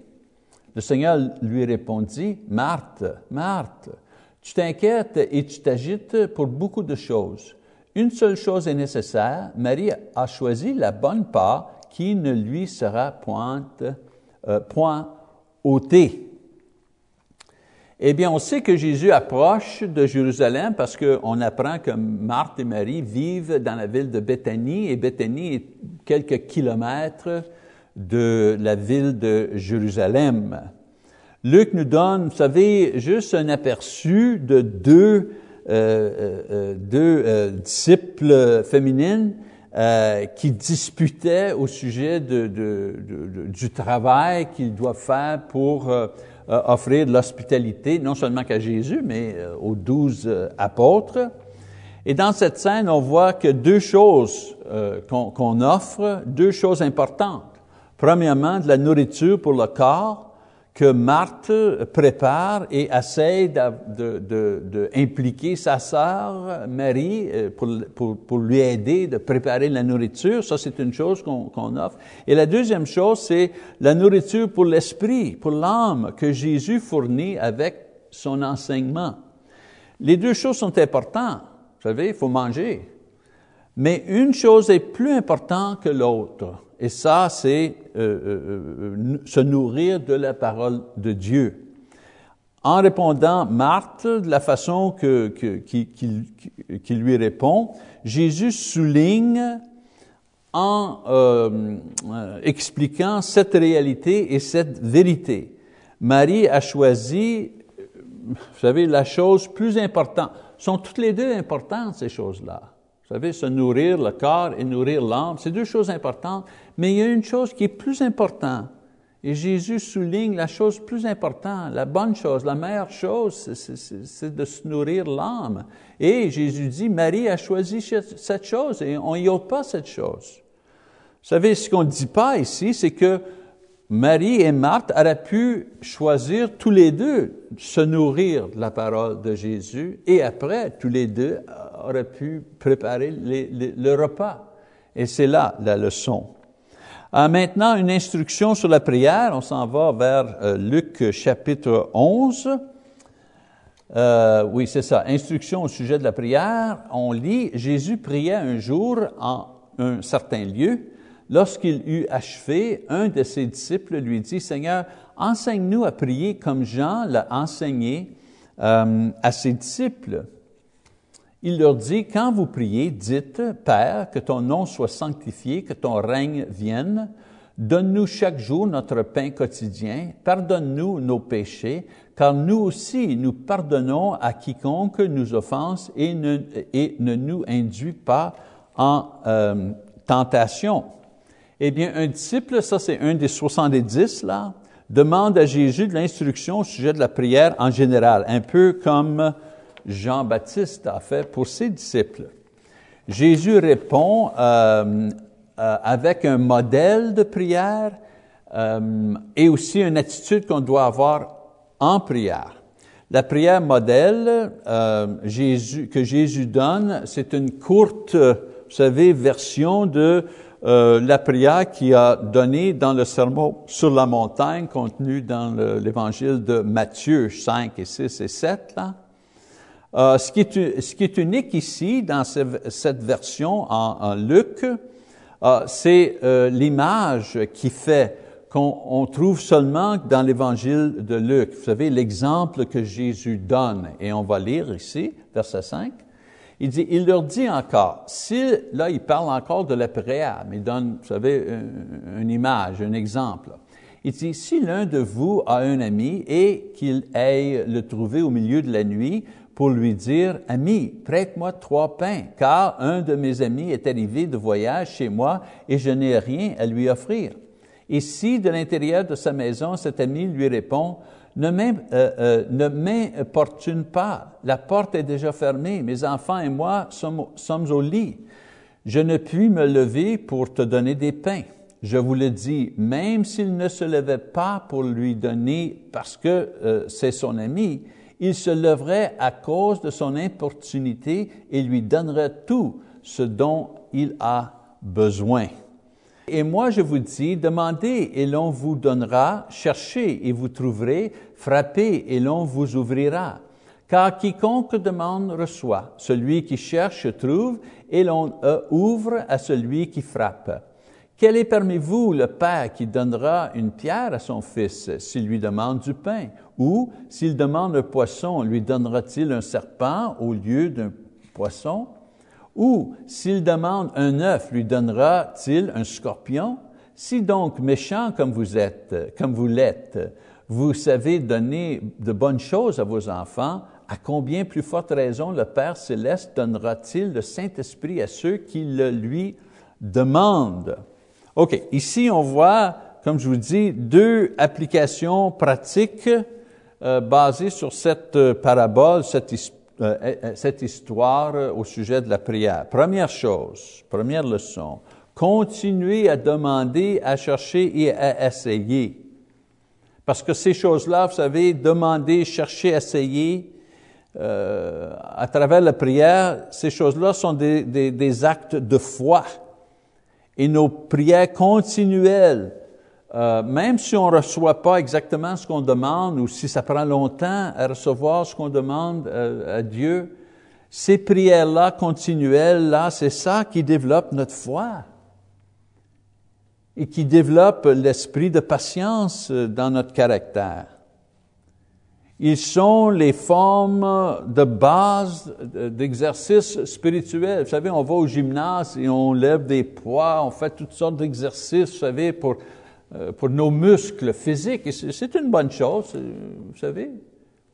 Le Seigneur lui répondit, Marthe, Marthe, tu t'inquiètes et tu t'agites pour beaucoup de choses. Une seule chose est nécessaire. Marie a choisi la bonne part qui ne lui sera point, euh, point ôtée. Eh bien, on sait que Jésus approche de Jérusalem parce qu'on apprend que Marthe et Marie vivent dans la ville de Béthanie et Béthanie est quelques kilomètres de la ville de Jérusalem. Luc nous donne, vous savez, juste un aperçu de deux deux disciples féminines qui disputaient au sujet du travail qu'ils doivent faire pour offrir de l'hospitalité, non seulement qu'à Jésus, mais aux douze apôtres. Et dans cette scène, on voit que deux choses qu'on offre, deux choses importantes. Premièrement, de la nourriture pour le corps, que Marthe prépare et essaie d'impliquer sa sœur Marie euh, pour, lui aider de préparer la nourriture. Ça, c'est une chose qu'on offre. Et la deuxième chose, c'est la nourriture pour l'esprit, pour l'âme que Jésus fournit avec son enseignement. Les deux choses sont importantes. Vous savez, il faut manger. Mais une chose est plus importante que l'autre. Et ça, c'est euh, euh, euh, se nourrir de la parole de Dieu. En répondant Marthe de la façon que, qui, lui répond, Jésus souligne en expliquant cette réalité et cette vérité. Marie a choisi, vous savez, la chose plus importante. Sont toutes les deux importantes, ces choses-là. Vous savez, se nourrir le corps et nourrir l'âme, c'est deux choses importantes, mais il y a une chose qui est plus importante. Et Jésus souligne la chose plus importante, la bonne chose, la meilleure chose, c'est de se nourrir l'âme. Et Jésus dit, Marie a choisi cette chose et on n'y ôte pas cette chose. Vous savez, ce qu'on ne dit pas ici, c'est que Marie et Marthe auraient pu choisir tous les deux se nourrir de la parole de Jésus et après, tous les deux auraient pu préparer le repas. Et c'est là la leçon. Euh, maintenant, une instruction sur la prière. On s'en va vers euh, Luc chapitre 11. Euh, oui, c'est ça. Instruction au sujet de la prière. On lit, Jésus priait un jour en un certain lieu Lorsqu'il eut achevé, un de ses disciples lui dit, Seigneur, enseigne-nous à prier comme Jean l'a enseigné euh, à ses disciples. Il leur dit, quand vous priez, dites, Père, que ton nom soit sanctifié, que ton règne vienne, donne-nous chaque jour notre pain quotidien, pardonne-nous nos péchés, car nous aussi nous pardonnons à quiconque nous offense et ne, nous induit pas en euh, tentation. Eh bien, un disciple, ça c'est un des 70 là, demande à Jésus de l'instruction au sujet de la prière en général, un peu comme Jean-Baptiste a fait pour ses disciples. Jésus répond euh, euh, avec un modèle de prière euh, et aussi une attitude qu'on doit avoir en prière. La prière modèle Jésus, que Jésus donne, c'est une courte, vous savez, version de euh, la prière qu'il a donnée dans le sermon sur la montagne contenu dans l'évangile de Matthieu 5 et 6 et 7. Là. Euh, ce, qui est, unique ici dans cette version en, Luc, euh, c'est l'image qui fait qu'on trouve seulement dans l'évangile de Luc. Vous savez, l'exemple que Jésus donne, et on va lire ici, verset 5. Il dit, il leur dit encore, si, là, il parle encore de la il donne, vous savez, une, image, un exemple. Il dit, si l'un de vous a un ami et qu'il aille le trouver au milieu de la nuit pour lui dire, ami, prête-moi trois pains, car un de mes amis est arrivé de voyage chez moi et je n'ai rien à lui offrir. Et si de l'intérieur de sa maison, cet ami lui répond, ne euh, m'importune pas. La porte est déjà fermée. Mes enfants et moi sommes, sommes au lit. Je ne puis me lever pour te donner des pains. Je vous le dis, même s'il ne se levait pas pour lui donner parce que euh, c'est son ami, il se leverait à cause de son importunité et lui donnerait tout ce dont il a besoin. Et moi, je vous dis, demandez et l'on vous donnera, cherchez et vous trouverez, frappez et l'on vous ouvrira. Car quiconque demande reçoit, celui qui cherche trouve, et l'on euh, ouvre à celui qui frappe. Quel est parmi vous le père qui donnera une pierre à son fils s'il lui demande du pain? Ou s'il demande un poisson, lui donnera-t-il un serpent au lieu d'un poisson? Ou s'il demande un œuf, lui donnera-t-il un scorpion? Si donc méchant comme vous êtes, comme vous l'êtes, vous savez donner de bonnes choses à vos enfants, à combien plus forte raison le Père céleste donnera-t-il le Saint-Esprit à ceux qui le lui demandent? OK, ici on voit, comme je vous dis, deux applications pratiques euh, basées sur cette euh, parabole, cette, euh, cette histoire au sujet de la prière. Première chose, première leçon, continuez à demander, à chercher et à essayer. Parce que ces choses-là, vous savez, demander, chercher, essayer, euh, à travers la prière, ces choses-là sont des, actes de foi. Et nos prières continuelles, euh, même si on ne reçoit pas exactement ce qu'on demande ou si ça prend longtemps à recevoir ce qu'on demande euh, à Dieu, ces prières-là continuelles, là, c'est ça qui développe notre foi et qui développe l'esprit de patience euh, dans notre caractère. Ils sont les formes de base d'exercices spirituels. Vous savez, on va au gymnase et on lève des poids, on fait toutes sortes d'exercices, vous savez, pour, pour nos muscles physiques. C'est une bonne chose, vous savez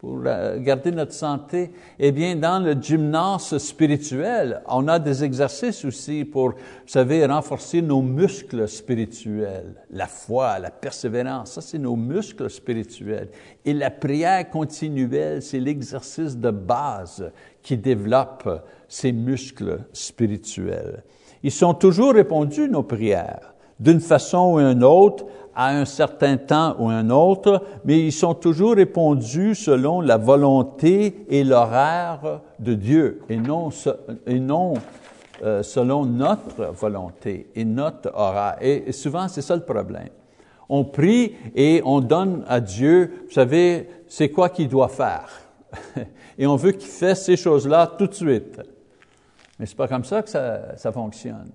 pour garder notre santé. Eh bien, dans le gymnase spirituel, on a des exercices aussi pour, vous savez, renforcer nos muscles spirituels. La foi, la persévérance, ça c'est nos muscles spirituels. Et la prière continuelle, c'est l'exercice de base qui développe ces muscles spirituels. Ils sont toujours répondus, nos prières, d'une façon ou d'une autre, à un certain temps ou un autre, mais ils sont toujours répondus selon la volonté et l'horaire de Dieu et non, euh, selon notre volonté et notre horaire. Et souvent, c'est ça le problème. On prie et on donne à Dieu, vous savez, c'est quoi qu'il doit faire. et on veut qu'il fasse ces choses-là tout de suite. Mais c'est pas comme ça que ça fonctionne.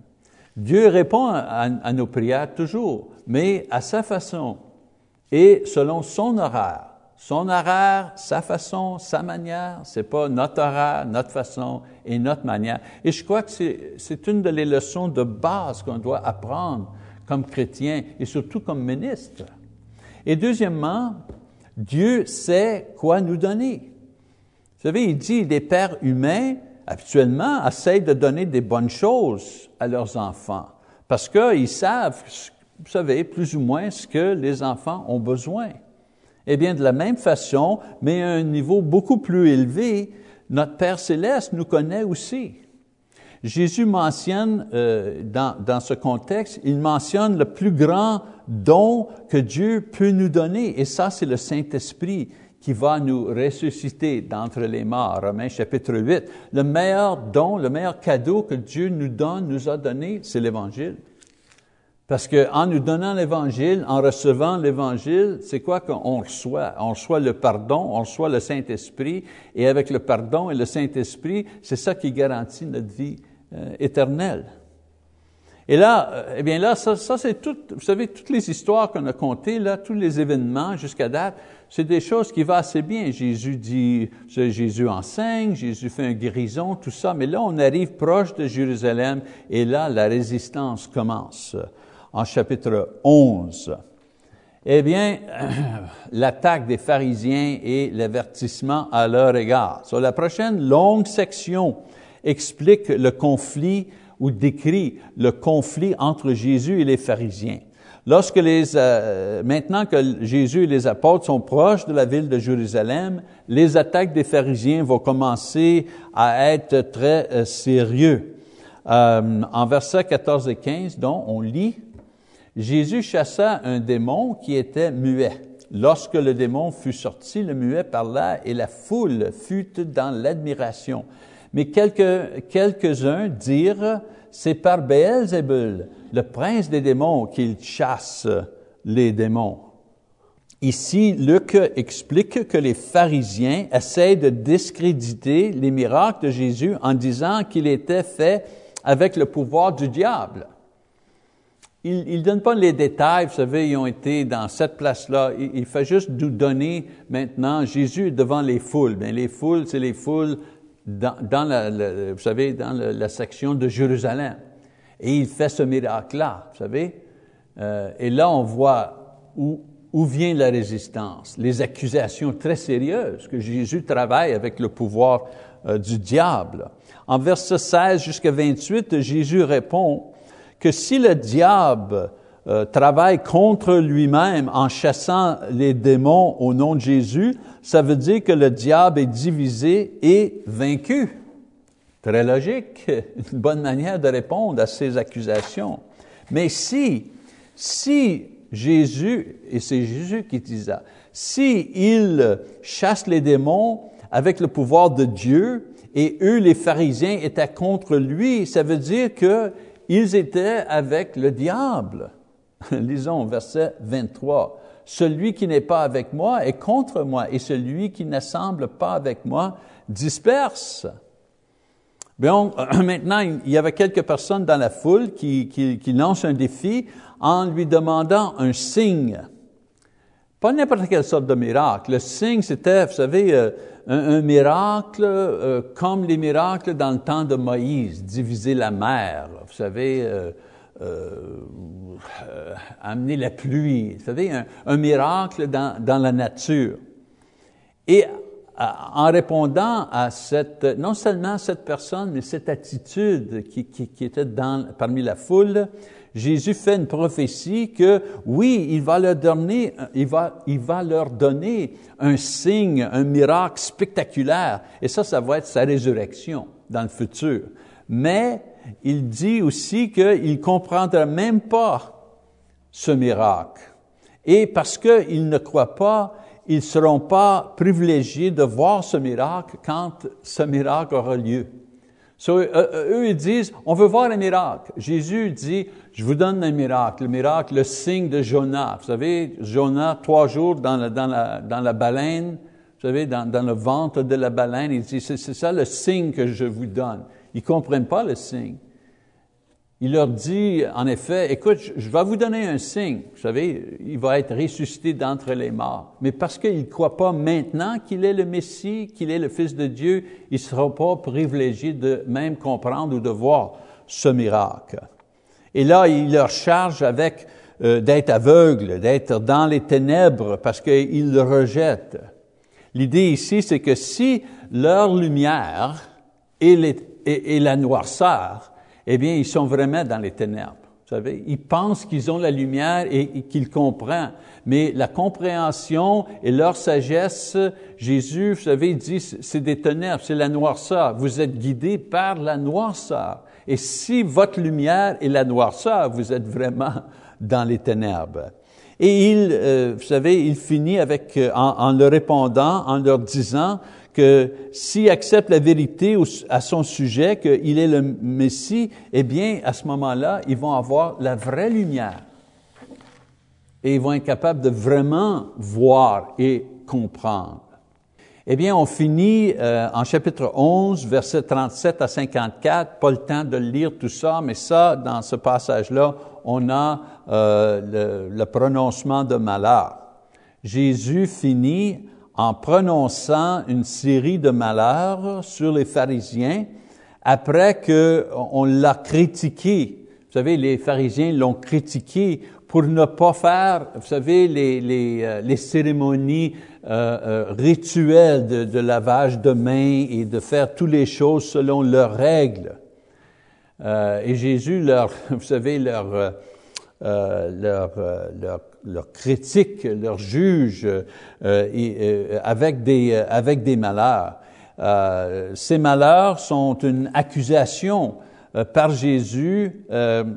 Dieu répond à, nos prières toujours, mais à sa façon et selon son horaire. Son horaire, sa façon, sa manière, c'est pas notre horaire, notre façon et notre manière. Et je crois que c'est une des leçons de base qu'on doit apprendre comme chrétien et surtout comme ministre. Et deuxièmement, Dieu sait quoi nous donner. Vous savez, il dit, des pères humains habituellement, essayent de donner des bonnes choses à leurs enfants parce qu'ils savent, vous savez, plus ou moins ce que les enfants ont besoin. Eh bien, de la même façon, mais à un niveau beaucoup plus élevé, notre Père céleste nous connaît aussi. Jésus mentionne, euh, dans, dans ce contexte, il mentionne le plus grand don que Dieu peut nous donner, et ça, c'est le Saint-Esprit qui va nous ressusciter d'entre les morts. Romains chapitre 8. Le meilleur don, le meilleur cadeau que Dieu nous donne, nous a donné, c'est l'Évangile. Parce que en nous donnant l'Évangile, en recevant l'Évangile, c'est quoi qu'on reçoit? On reçoit le pardon, on reçoit le Saint-Esprit, et avec le pardon et le Saint-Esprit, c'est ça qui garantit notre vie euh, éternelle. Et là, euh, eh bien là, ça, ça c'est tout, vous savez, toutes les histoires qu'on a contées, là, tous les événements jusqu'à date, c'est des choses qui vont assez bien. Jésus dit, Jésus enseigne, Jésus fait un guérison, tout ça, mais là, on arrive proche de Jérusalem et là, la résistance commence en chapitre 11. Eh bien, l'attaque des pharisiens et l'avertissement à leur égard. Sur la prochaine longue section explique le conflit ou décrit le conflit entre Jésus et les pharisiens. Lorsque les, euh, maintenant que Jésus et les apôtres sont proches de la ville de Jérusalem, les attaques des pharisiens vont commencer à être très euh, sérieux. Euh, en versets 14 et 15, donc, on lit, Jésus chassa un démon qui était muet. Lorsque le démon fut sorti, le muet parla et la foule fut dans l'admiration. Mais quelques, quelques-uns dirent, c'est par Béelzébul, le prince des démons, qu'il chasse les démons. Ici, Luc explique que les pharisiens essayent de discréditer les miracles de Jésus en disant qu'il était fait avec le pouvoir du diable. Il ne donne pas les détails, vous savez, ils ont été dans cette place-là. Il, fait juste nous donner maintenant Jésus devant les foules. Bien, les foules, c'est les foules dans, la, vous savez, dans la, section de Jérusalem. Et il fait ce miracle-là, vous savez. Euh, et là, on voit où où vient la résistance? Les accusations très sérieuses que Jésus travaille avec le pouvoir euh, du diable. En verset 16 jusqu'à 28, Jésus répond que si le diable euh, travaille contre lui-même en chassant les démons au nom de Jésus, ça veut dire que le diable est divisé et vaincu. Très logique, une bonne manière de répondre à ces accusations. Mais si, si Jésus, et c'est Jésus qui dit ça, si il chasse les démons avec le pouvoir de Dieu, et eux, les pharisiens, étaient contre lui, ça veut dire qu'ils étaient avec le diable. Lisons verset 23. Celui qui n'est pas avec moi est contre moi, et celui qui ne semble pas avec moi disperse. Bien, maintenant, il y avait quelques personnes dans la foule qui, qui, qui lancent un défi en lui demandant un signe. Pas n'importe quelle sorte de miracle. Le signe, c'était, vous savez, euh, un, miracle euh, comme les miracles dans le temps de Moïse, diviser la mer, vous savez, euh, amener la pluie, vous savez, un, miracle dans, dans, la nature. Et en répondant à cette, non seulement cette personne, mais cette attitude qui, qui, qui était dans, parmi la foule, Jésus fait une prophétie que oui, il va leur donner, il va, il va leur donner un signe, un miracle spectaculaire. Et ça, ça va être sa résurrection dans le futur. Mais il dit aussi qu'il ne comprendra même pas ce miracle. Et parce qu'ils ne croient pas, ils ne seront pas privilégiés de voir ce miracle quand ce miracle aura lieu. Euh, euh, eux, ils disent, on veut voir un miracle. Jésus dit, je vous donne un miracle, le miracle, le signe de Jonas. Vous savez, Jonas, trois jours dans la, dans la, dans la baleine, vous savez, dans, dans, le ventre de la baleine, il dit, c'est ça le signe que je vous donne. Ils comprennent pas le signe. Il leur dit, en effet, écoute, je vais vous donner un signe. Vous savez, il va être ressuscité d'entre les morts. Mais parce qu'il ne croit pas maintenant qu'il est le Messie, qu'il est le Fils de Dieu, il ne sera pas privilégié de même comprendre ou de voir ce miracle. Et là, il leur charge avec euh, d'être aveugle, d'être dans les ténèbres parce qu'ils le rejettent. L'idée ici, c'est que si leur lumière est la noirceur, eh bien, ils sont vraiment dans les ténèbres. Vous savez, ils pensent qu'ils ont la lumière et, qu'ils comprennent. Mais la compréhension et leur sagesse, Jésus, vous savez, dit, c'est des ténèbres, c'est la noirceur. Vous êtes guidés par la noirceur. Et si votre lumière est la noirceur, vous êtes vraiment dans les ténèbres. Et il, euh, vous savez, il finit avec, euh, en leur répondant, en leur disant, que s'il accepte la vérité à son sujet, qu'il est le Messie, eh bien, à ce moment-là, ils vont avoir la vraie lumière. Et ils vont être capables de vraiment voir et comprendre. Eh bien, on finit euh, en chapitre 11, versets 37 à 54. Pas le temps de lire tout ça, mais ça, dans ce passage-là, on a euh, le, le prononcement de malheur. Jésus finit en prononçant une série de malheurs sur les pharisiens après qu'on l'a critiqué. Vous savez, les pharisiens l'ont critiqué pour ne pas faire, vous savez, les, les, euh, les cérémonies euh, euh, rituelles de, lavage de mains et de faire toutes les choses selon leurs règles. Et Jésus leur, vous savez, leur, euh, leur, leur leur critique, leur juge euh, euh, avec, des, euh, avec des malheurs. ces malheurs sont une accusation par Jésus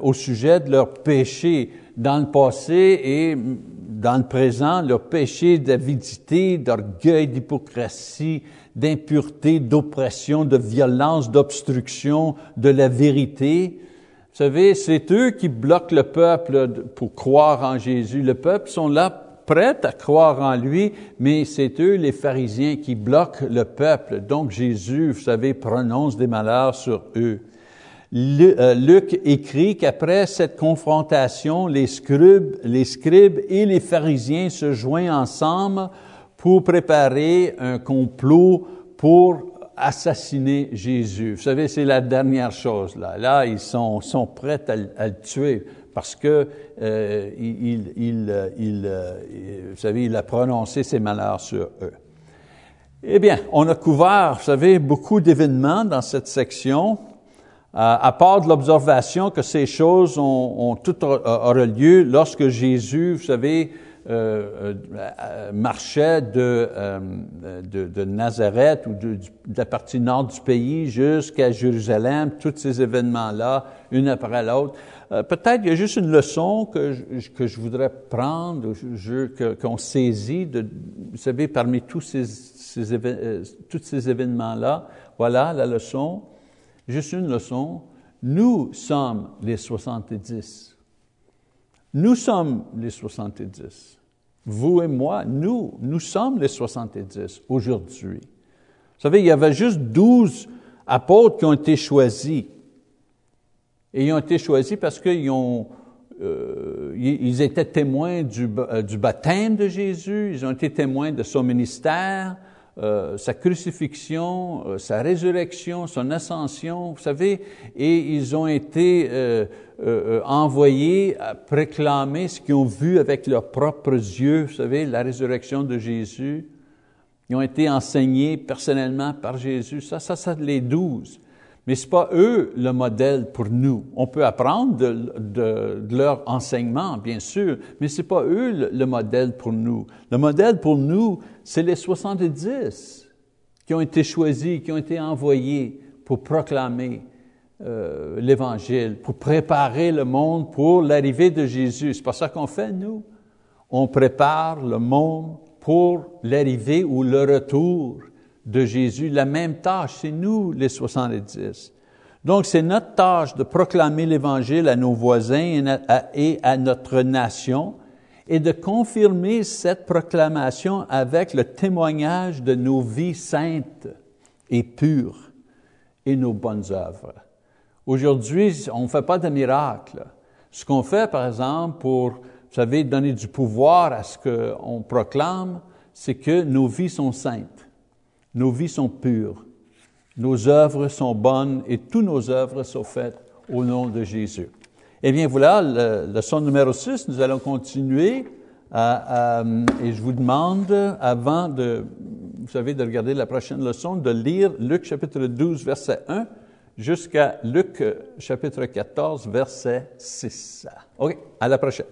au sujet de leur péché dans le passé et dans le présent, leur péché d'avidité, d'orgueil, d'hypocrisie, d'impureté, d'oppression, de violence, d'obstruction de la vérité. Vous savez, c'est eux qui bloquent le peuple pour croire en Jésus. Le peuple sont là prêts à croire en lui, mais c'est eux, les pharisiens, qui bloquent le peuple. Donc Jésus, vous savez, prononce des malheurs sur eux. Euh, Luc écrit qu'après cette confrontation, les scribes, les scribes et les pharisiens se joignent ensemble pour préparer un complot pour assassiner Jésus. Vous savez, c'est la dernière chose là. Là, ils sont, sont prêts à, le tuer parce que euh, il, il, il, vous savez, il a prononcé ses malheurs sur eux. Eh bien, on a couvert, vous savez, beaucoup d'événements dans cette section. à part de l'observation que ces choses ont, ont tout aura lieu lorsque Jésus, vous savez, euh, euh, marchait de, euh, de, de, Nazareth ou de, la partie nord du pays jusqu'à Jérusalem, tous ces événements-là, une après l'autre. Peut-être il y a juste une leçon que je, que je voudrais prendre, qu'on saisit, de, vous savez, parmi tous ces, ces tous ces événements-là. Voilà la leçon, juste une leçon. Nous sommes les 70. Nous sommes les 70. Vous et moi, nous, nous sommes les 70 aujourd'hui. Vous savez, il y avait juste 12 apôtres qui ont été choisis. Et ils ont été choisis parce qu'ils ont, euh, ils étaient témoins du, euh, du baptême de Jésus, ils ont été témoins de son ministère, euh, sa crucifixion, euh, sa résurrection, son ascension, vous savez, et ils ont été euh, envoyés à proclamer ce qu'ils ont vu avec leurs propres yeux, vous savez, la résurrection de Jésus. Ils ont été enseignés personnellement par Jésus. Ça, ça, ça, les douze. Mais ce n'est pas eux le modèle pour nous. On peut apprendre de, leur enseignement, bien sûr, mais ce n'est pas eux le, modèle pour nous. Le modèle pour nous, c'est les 70 qui ont été choisis, qui ont été envoyés pour proclamer euh, l'Évangile, pour préparer le monde pour l'arrivée de Jésus. C'est pas ça qu'on fait, nous. On prépare le monde pour l'arrivée ou le retour de Jésus, la même tâche, c'est nous les 70. Donc c'est notre tâche de proclamer l'Évangile à nos voisins et à notre nation et de confirmer cette proclamation avec le témoignage de nos vies saintes et pures et nos bonnes œuvres. Aujourd'hui, on ne fait pas de miracle. Ce qu'on fait, par exemple, pour, vous savez, donner du pouvoir à ce qu'on proclame, c'est que nos vies sont saintes. Nos vies sont pures, nos œuvres sont bonnes et toutes nos œuvres sont faites au nom de Jésus. Eh bien voilà, le, leçon numéro 6, nous allons continuer à, à, et je vous demande, avant de, vous savez, de regarder la prochaine leçon, de lire Luc chapitre 12, verset 1 jusqu'à Luc chapitre 14, verset 6. OK, à la prochaine.